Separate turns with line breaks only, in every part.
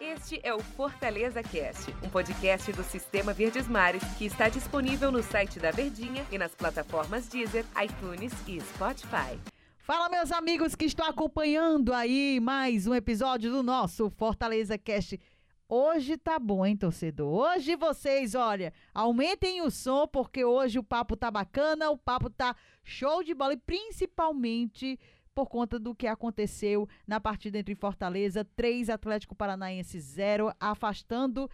Este é o Fortaleza Cast, um podcast do Sistema Verdes Mares que está disponível no site da Verdinha e nas plataformas Deezer, iTunes e Spotify.
Fala, meus amigos que estão acompanhando aí mais um episódio do nosso Fortaleza Cast. Hoje tá bom, hein, torcedor? Hoje vocês, olha, aumentem o som, porque hoje o papo tá bacana, o papo tá show de bola e principalmente por conta do que aconteceu na partida entre Fortaleza, 3 Atlético Paranaense 0, afastando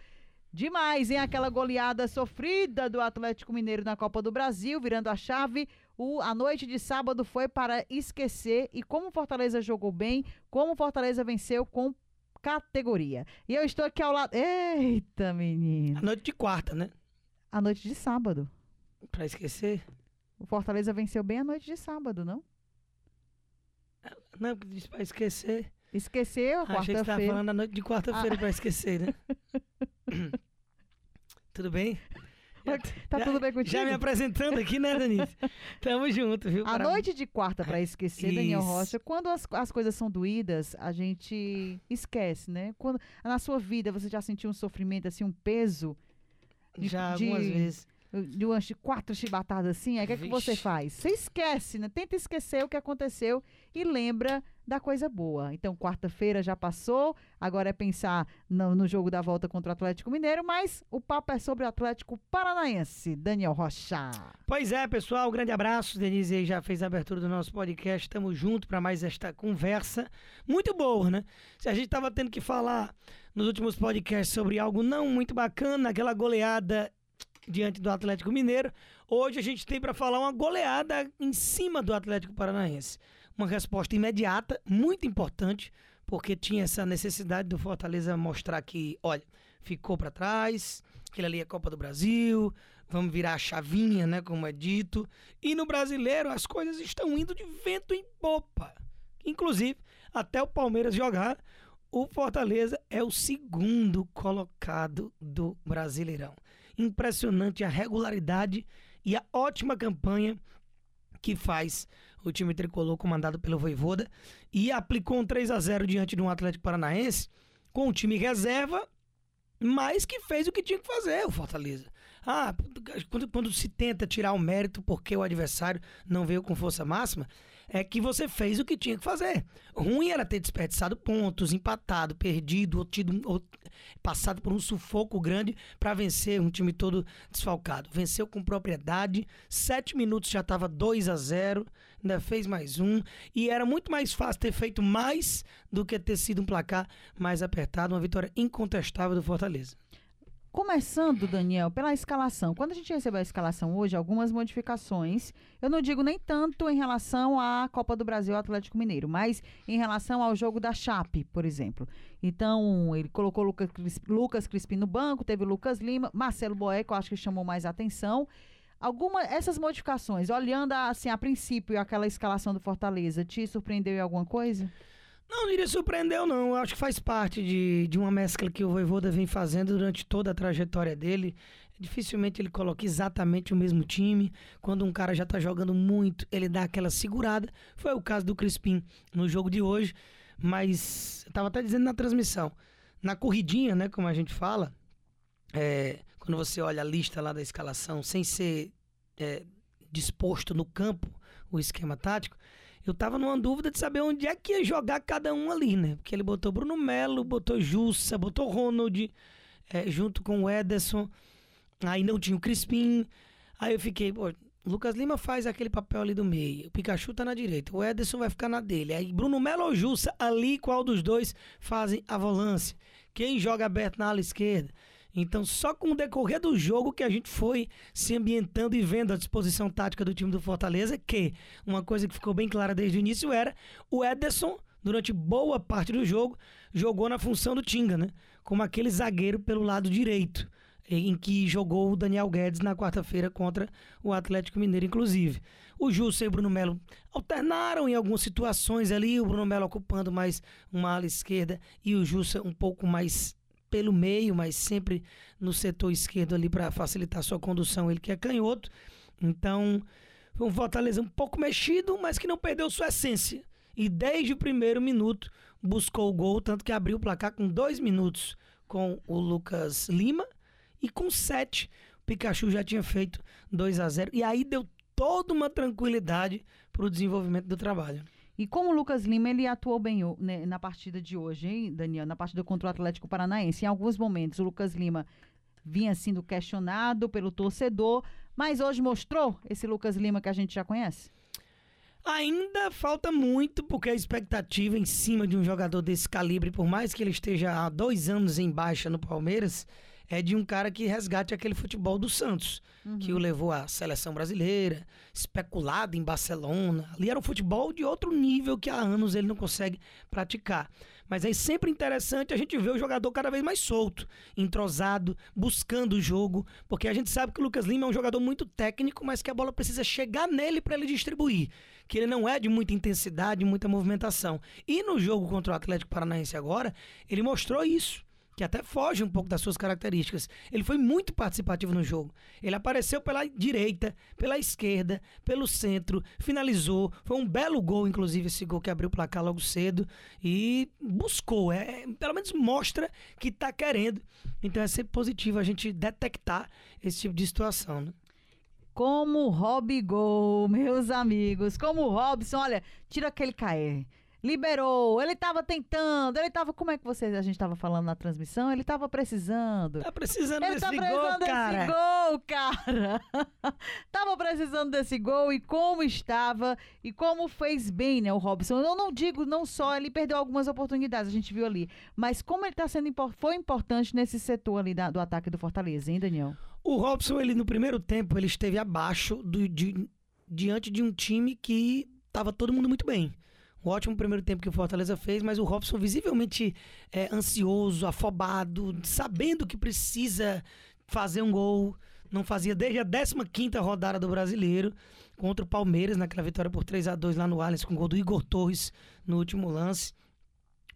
demais, em aquela goleada sofrida do Atlético Mineiro na Copa do Brasil, virando a chave. O, a noite de sábado foi para esquecer e como Fortaleza jogou bem, como Fortaleza venceu com categoria. E eu estou aqui ao lado. Eita, menino.
A noite de quarta, né?
A noite de sábado.
Pra esquecer?
O Fortaleza venceu bem a noite de sábado, não?
Não, disse pra esquecer.
Esqueceu a
Achei que você tava
quarta-feira.
falando a noite de quarta-feira
Ah.
pra esquecer, né? Tudo bem?
Tá tudo bem contigo?
Já me apresentando aqui, né, Denise? Tamo junto, viu?
A noite de quarta para esquecer, Daniel
Isso.
Rocha, quando as, as coisas são doídas, a gente esquece, né? Quando na sua vida você já sentiu um sofrimento assim, um peso de-
Já
de-
algumas vezes.
De umas quatro chibatadas assim, aí o que, é que você faz? Você esquece, né? Tenta esquecer o que aconteceu e lembra da coisa boa. Então, quarta-feira já passou, agora é pensar no, no jogo da volta contra o Atlético Mineiro, mas o papo é sobre o Atlético Paranaense. Daniel Rocha.
Pois é, pessoal, um grande abraço. Denise já fez a abertura do nosso podcast. Estamos juntos para mais esta conversa. Muito boa, né? Se a gente tava tendo que falar nos últimos podcasts sobre algo não muito bacana, aquela goleada diante do Atlético Mineiro, hoje a gente tem para falar uma goleada em cima do Atlético Paranaense. Uma resposta imediata, muito importante, porque tinha essa necessidade do Fortaleza mostrar que, olha, ficou para trás, aquilo ali é Copa do Brasil, vamos virar a chavinha, né, como é dito. E no brasileiro as coisas estão indo de vento em popa. Inclusive, até o Palmeiras jogar, o Fortaleza é o segundo colocado do Brasileirão. Impressionante a regularidade e a ótima campanha que faz o time tricolor comandado pelo Voivoda e aplicou um 3 a 0 diante de um Atlético Paranaense com o time reserva, mas que fez o que tinha que fazer o Fortaleza. Ah, quando, quando se tenta tirar o mérito porque o adversário não veio com força máxima, é que você fez o que tinha que fazer. Ruim era ter desperdiçado pontos, empatado, perdido, ou tido, ou passado por um sufoco grande para vencer um time todo desfalcado. Venceu com propriedade, sete minutos já estava 2 a 0 ainda fez mais um, e era muito mais fácil ter feito mais do que ter sido um placar mais apertado, uma vitória incontestável do Fortaleza.
Começando, Daniel, pela escalação. Quando a gente recebeu a escalação hoje, algumas modificações. Eu não digo nem tanto em relação à Copa do Brasil Atlético Mineiro, mas em relação ao jogo da Chape, por exemplo. Então, ele colocou Lucas, Lucas Crispim no banco, teve Lucas Lima, Marcelo Boeck, eu acho que chamou mais atenção. Alguma essas modificações, olhando assim a princípio aquela escalação do Fortaleza, te surpreendeu em alguma coisa?
Não diria surpreendeu, não. Eu acho que faz parte de, de uma mescla que o Voivoda vem fazendo durante toda a trajetória dele. Dificilmente ele coloca exatamente o mesmo time. Quando um cara já tá jogando muito, ele dá aquela segurada. Foi o caso do Crispim no jogo de hoje. Mas eu tava até dizendo na transmissão. Na corridinha, né, como a gente fala, é, quando você olha a lista lá da escalação, sem ser é, disposto no campo o esquema tático, eu tava numa dúvida de saber onde é que ia jogar cada um ali, né? Porque ele botou Bruno Melo, botou Jussa, botou Ronald, é, junto com o Ederson, aí não tinha o Crispim, aí eu fiquei, pô, Lucas Lima faz aquele papel ali do meio, o Pikachu tá na direita, o Ederson vai ficar na dele, aí Bruno Melo ou Jussa, ali qual dos dois fazem a volância? Quem joga aberto na ala esquerda? Então, só com o decorrer do jogo que a gente foi se ambientando e vendo a disposição tática do time do Fortaleza, que uma coisa que ficou bem clara desde o início era o Ederson, durante boa parte do jogo, jogou na função do Tinga, né? Como aquele zagueiro pelo lado direito, em que jogou o Daniel Guedes na quarta-feira contra o Atlético Mineiro, inclusive. O Jussa e o Bruno Melo alternaram em algumas situações ali, o Bruno Melo ocupando mais uma ala esquerda e o Jussa um pouco mais pelo meio, mas sempre no setor esquerdo ali para facilitar sua condução, ele que é canhoto. Então, foi um Fortaleza um pouco mexido, mas que não perdeu sua essência. E desde o primeiro minuto, buscou o gol, tanto que abriu o placar com dois minutos com o Lucas Lima e com sete o Pikachu já tinha feito 2 a 0 e aí deu toda uma tranquilidade para o desenvolvimento do trabalho.
E como o Lucas Lima ele atuou bem né, na partida de hoje, hein, Daniel? Na partida contra o Atlético Paranaense. Em alguns momentos, o Lucas Lima vinha sendo questionado pelo torcedor, mas hoje mostrou esse Lucas Lima que a gente já conhece?
Ainda falta muito, porque a expectativa em cima de um jogador desse calibre, por mais que ele esteja há dois anos em baixa no Palmeiras, é de um cara que resgate aquele futebol do Santos, uhum. que o levou à seleção brasileira, especulado em Barcelona. Ali era um futebol de outro nível que há anos ele não consegue praticar. Mas é sempre interessante a gente ver o jogador cada vez mais solto, entrosado, buscando o jogo, porque a gente sabe que o Lucas Lima é um jogador muito técnico, mas que a bola precisa chegar nele para ele distribuir, que ele não é de muita intensidade, muita movimentação. E no jogo contra o Atlético Paranaense agora, ele mostrou isso que até foge um pouco das suas características. Ele foi muito participativo no jogo. Ele apareceu pela direita, pela esquerda, pelo centro, finalizou. Foi um belo gol, inclusive, esse gol que abriu o placar logo cedo. E buscou, é, pelo menos mostra que está querendo. Então é sempre positivo a gente detectar esse tipo de situação. Né?
Como Rob Gol, meus amigos. Como o Robson, olha, tira aquele KR liberou, ele tava tentando, ele tava. Como é que vocês a gente tava falando na transmissão? Ele tava precisando.
Tá precisando
ele
desse
tá
precisando
gol, desse
cara.
gol, cara. tava precisando desse gol e como estava e como fez bem, né, o Robson. Eu não digo não só ele perdeu algumas oportunidades, a gente viu ali, mas como ele tá sendo foi importante nesse setor ali da, do ataque do Fortaleza, hein, Daniel?
O Robson, ele no primeiro tempo, ele esteve abaixo do, de, diante de um time que tava todo mundo muito bem. Um ótimo primeiro tempo que o Fortaleza fez, mas o Robson visivelmente é, ansioso, afobado, sabendo que precisa fazer um gol. Não fazia desde a 15 rodada do Brasileiro contra o Palmeiras, naquela vitória por 3 a 2 lá no Allianz, com o gol do Igor Torres no último lance.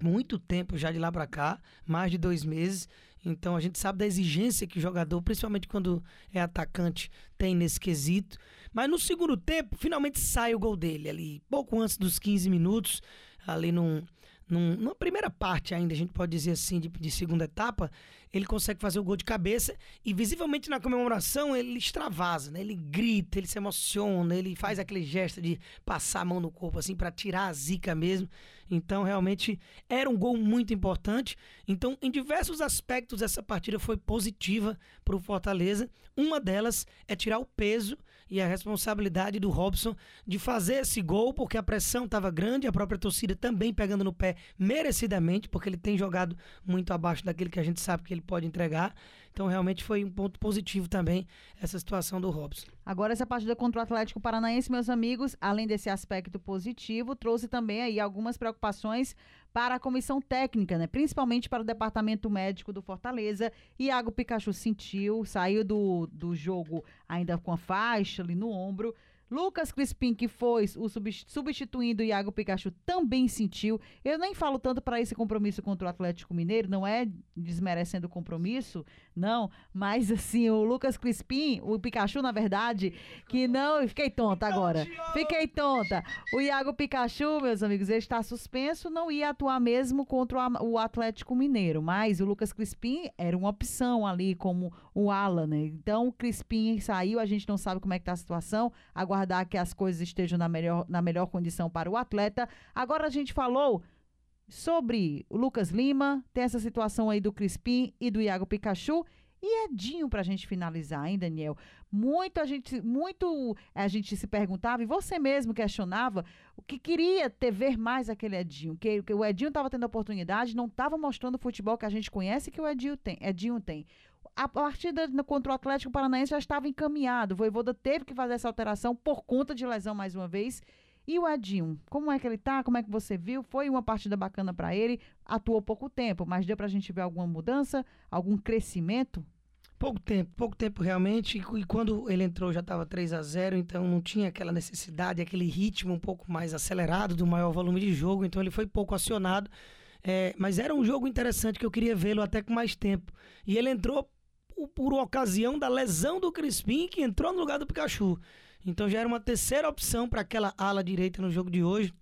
Muito tempo já de lá para cá, mais de dois meses. Então a gente sabe da exigência que o jogador, principalmente quando é atacante, tem nesse quesito. Mas no segundo tempo, finalmente sai o gol dele ali, pouco antes dos 15 minutos, ali num, num, numa primeira parte ainda, a gente pode dizer assim, de, de, segunda etapa, ele consegue fazer o gol de cabeça e visivelmente na comemoração ele extravasa, né? Ele grita, ele se emociona, ele faz aquele gesto de passar a mão no corpo assim para tirar a zica mesmo. Então, realmente era um gol muito importante. Então, em diversos aspectos essa partida foi positiva para o Fortaleza. Uma delas é tirar o peso e a responsabilidade do Robson de fazer esse gol, porque a pressão estava grande, a própria torcida também pegando no pé merecidamente, porque ele tem jogado muito abaixo daquilo que a gente sabe que ele pode entregar. Então, realmente foi um ponto positivo também essa situação do Robson.
Agora, essa partida contra o Atlético Paranaense, meus amigos, além desse aspecto positivo, trouxe também aí algumas preocupações para a comissão técnica, né? Principalmente para o departamento médico do Fortaleza. Iago Pikachu sentiu, saiu do, do jogo ainda com a faixa ali no ombro. Lucas Crispim, que foi o substituindo o Iago Pikachu, também sentiu. Eu nem falo tanto para esse compromisso contra o Atlético Mineiro, não é desmerecendo o compromisso, não, mas assim, o Lucas Crispim, o Pikachu, na verdade, que não. Fiquei tonta agora. Fiquei tonta. O Iago Pikachu, meus amigos, ele está suspenso, não ia atuar mesmo contra o Atlético Mineiro, mas o Lucas Crispim era uma opção ali como o Alan, né? Então o Crispim saiu, a gente não sabe como é que tá a situação. Agora aguardar que as coisas estejam na melhor, na melhor condição para o atleta. Agora a gente falou sobre o Lucas Lima, tem essa situação aí do Crispim e do Iago Pikachu. E Edinho para a gente finalizar, hein, Daniel? Muito a gente, muito a gente se perguntava e você mesmo questionava o que queria ter ver mais aquele Edinho, que, que o Edinho estava tendo oportunidade, não estava mostrando o futebol que a gente conhece que o Edinho tem. Edinho tem a partida contra o Atlético Paranaense já estava encaminhado. O Voivoda teve que fazer essa alteração por conta de lesão mais uma vez. E o Edinho, como é que ele tá? Como é que você viu? Foi uma partida bacana para ele. Atuou pouco tempo, mas deu para a gente ver alguma mudança, algum crescimento?
Pouco tempo, pouco tempo realmente. E quando ele entrou já estava 3 a 0 então não tinha aquela necessidade, aquele ritmo um pouco mais acelerado, do maior volume de jogo. Então ele foi pouco acionado. É, mas era um jogo interessante que eu queria vê-lo até com mais tempo. E ele entrou por ocasião da lesão do Crispim, que entrou no lugar do Pikachu. Então já era uma terceira opção para aquela ala direita no jogo de hoje.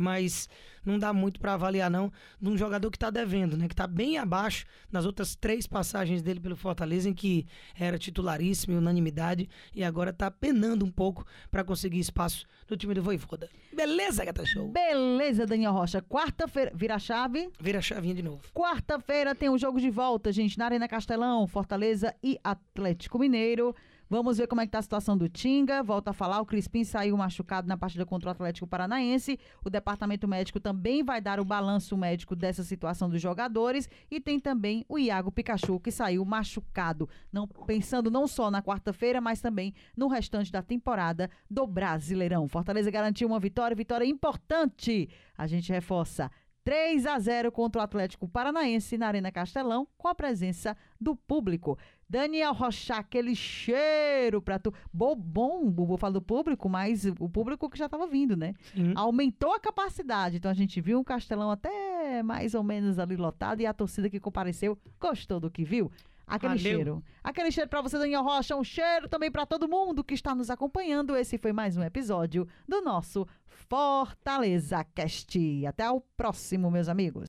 Mas não dá muito para avaliar não de um jogador que está devendo, né? Que está bem abaixo nas outras três passagens dele pelo Fortaleza, em que era titularíssimo, em unanimidade, e agora está penando um pouco para conseguir espaço no time do Voivoda. Beleza, Gata Show?
Beleza, Daniel Rocha. Quarta-feira, vira a chave.
Vira a chavinha de novo.
Quarta-feira tem o jogo de volta, gente, na Arena Castelão, Fortaleza e Atlético Mineiro. Vamos ver como é que tá a situação do Tinga. Volta a falar, o Crispim saiu machucado na partida contra o Atlético Paranaense. O departamento médico também vai dar o balanço médico dessa situação dos jogadores. E tem também o Iago Pikachu, que saiu machucado. Não, pensando não só na quarta-feira, mas também no restante da temporada do Brasileirão. Fortaleza garantiu uma vitória, vitória importante. A gente reforça. 3 a 0 contra o Atlético Paranaense na Arena Castelão, com a presença do público. Daniel Rocha, aquele cheiro pra tu. Bom, bom, o Bubu fala do público, mas o público que já tava vindo, né?
Sim.
Aumentou a capacidade. Então a gente viu um Castelão até mais ou menos ali lotado e a torcida que compareceu gostou do que viu. Aquele
Valeu.
cheiro. Aquele cheiro pra você, Daniel Rocha. Um cheiro também pra todo mundo que está nos acompanhando. Esse foi mais um episódio do nosso Fortaleza Cast. Até o próximo, meus amigos.